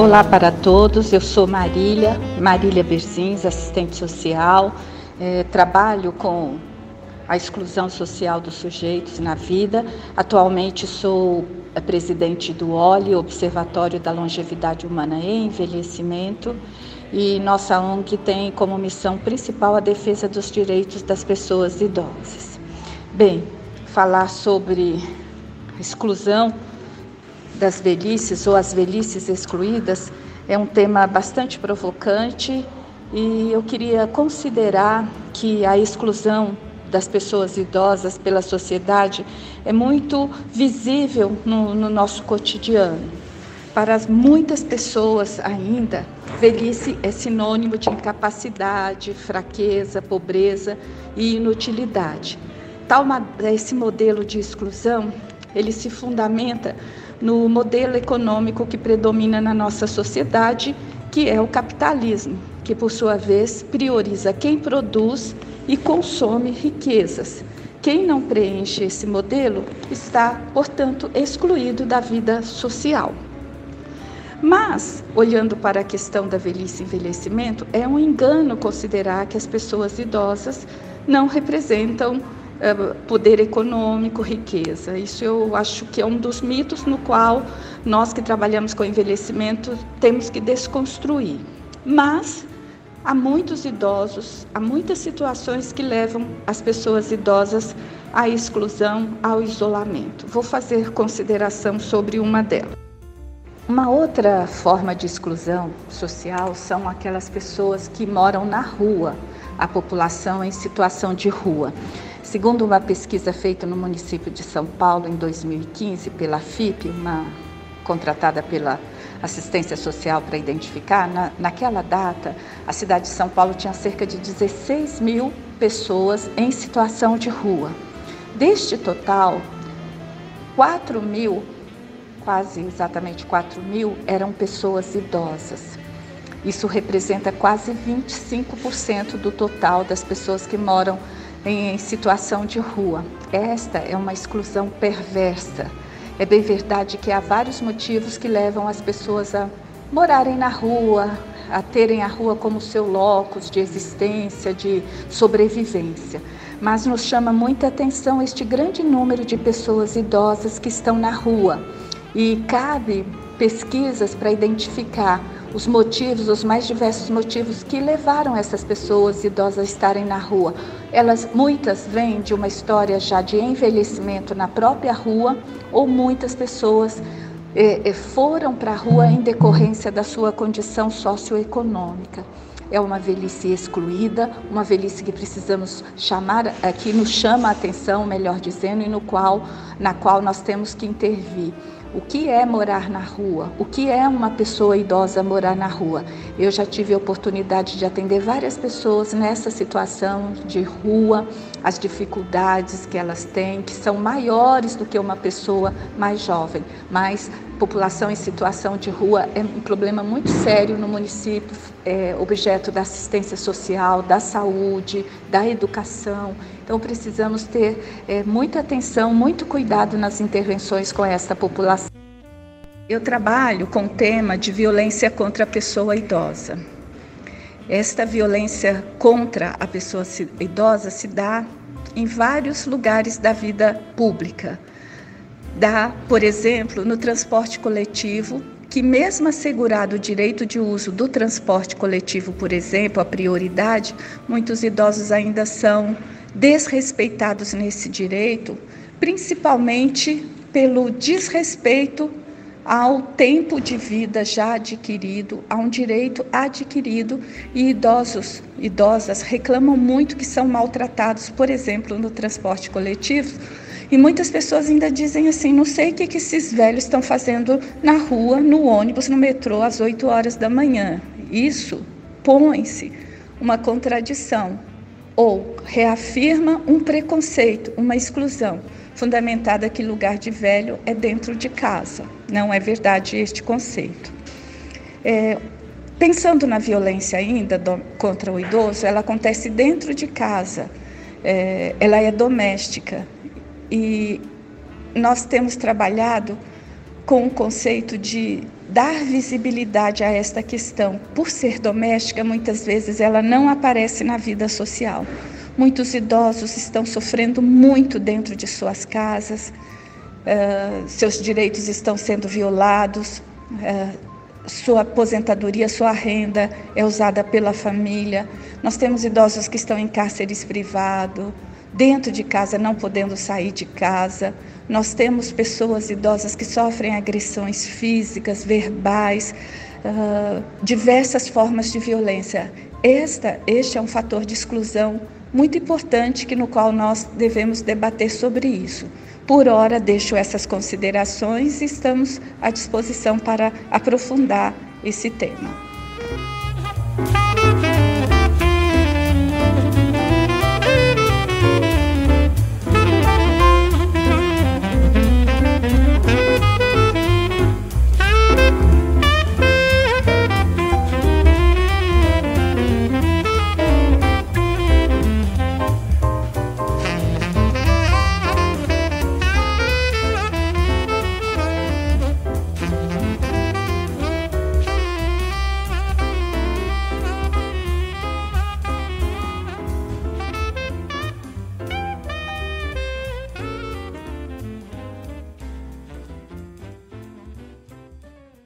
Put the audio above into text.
Olá para todos, eu sou Marília, Marília Berzins, assistente social, é, trabalho com a exclusão social dos sujeitos na vida. Atualmente sou presidente do OLI, Observatório da Longevidade Humana e Envelhecimento, e nossa ONG tem como missão principal a defesa dos direitos das pessoas idosas. Bem, falar sobre exclusão das velhices ou as velhices excluídas é um tema bastante provocante e eu queria considerar que a exclusão das pessoas idosas pela sociedade é muito visível no, no nosso cotidiano. Para muitas pessoas ainda, velhice é sinônimo de incapacidade, fraqueza, pobreza e inutilidade. Tal esse modelo de exclusão, ele se fundamenta no modelo econômico que predomina na nossa sociedade, que é o capitalismo, que por sua vez prioriza quem produz e consome riquezas. Quem não preenche esse modelo está, portanto, excluído da vida social. Mas, olhando para a questão da velhice e envelhecimento, é um engano considerar que as pessoas idosas não representam poder econômico, riqueza. Isso eu acho que é um dos mitos no qual nós que trabalhamos com envelhecimento temos que desconstruir. Mas há muitos idosos, há muitas situações que levam as pessoas idosas à exclusão, ao isolamento. Vou fazer consideração sobre uma delas. Uma outra forma de exclusão social são aquelas pessoas que moram na rua, a população em situação de rua. Segundo uma pesquisa feita no município de São Paulo em 2015 pela FIP, uma contratada pela assistência social para identificar, na, naquela data, a cidade de São Paulo tinha cerca de 16 mil pessoas em situação de rua. Deste total, 4 mil, quase exatamente 4 mil, eram pessoas idosas. Isso representa quase 25% do total das pessoas que moram em situação de rua. Esta é uma exclusão perversa. É bem verdade que há vários motivos que levam as pessoas a morarem na rua, a terem a rua como seu locus de existência, de sobrevivência. Mas nos chama muita atenção este grande número de pessoas idosas que estão na rua. E cabe pesquisas para identificar os motivos, os mais diversos motivos que levaram essas pessoas idosas a estarem na rua. Elas muitas vêm de uma história já de envelhecimento na própria rua, ou muitas pessoas eh, eh foram para a rua em decorrência da sua condição socioeconômica. É uma velhice excluída, uma velhice que precisamos chamar, que nos chama a atenção, melhor dizendo, e no qual, na qual nós temos que intervir. O que é morar na rua? O que é uma pessoa idosa morar na rua? Eu já tive a oportunidade de atender várias pessoas nessa situação de rua, as dificuldades que elas têm, que são maiores do que uma pessoa mais jovem. Mas população em situação de rua é um problema muito sério no município, é objeto da assistência social, da saúde, da educação. Então, precisamos ter é, muita atenção, muito cuidado nas intervenções com esta população. Eu trabalho com o tema de violência contra a pessoa idosa. Esta violência contra a pessoa idosa se dá em vários lugares da vida pública. Dá, por exemplo, no transporte coletivo, que, mesmo assegurado o direito de uso do transporte coletivo, por exemplo, a prioridade, muitos idosos ainda são desrespeitados nesse direito, principalmente pelo desrespeito ao tempo de vida já adquirido, a um direito adquirido e idosos, idosas reclamam muito que são maltratados, por exemplo, no transporte coletivo. E muitas pessoas ainda dizem assim: não sei o que, que esses velhos estão fazendo na rua, no ônibus, no metrô, às 8 horas da manhã. Isso põe-se uma contradição ou reafirma um preconceito, uma exclusão, fundamentada que lugar de velho é dentro de casa. Não é verdade este conceito. É, pensando na violência ainda do, contra o idoso, ela acontece dentro de casa, é, ela é doméstica e nós temos trabalhado com o conceito de dar visibilidade a esta questão. Por ser doméstica, muitas vezes ela não aparece na vida social. Muitos idosos estão sofrendo muito dentro de suas casas, uh, seus direitos estão sendo violados, uh, sua aposentadoria, sua renda é usada pela família. Nós temos idosos que estão em cárceres privados, dentro de casa, não podendo sair de casa. Nós temos pessoas idosas que sofrem agressões físicas, verbais, uh, diversas formas de violência. Esta, este é um fator de exclusão muito importante que no qual nós devemos debater sobre isso. Por hora, deixo essas considerações e estamos à disposição para aprofundar esse tema.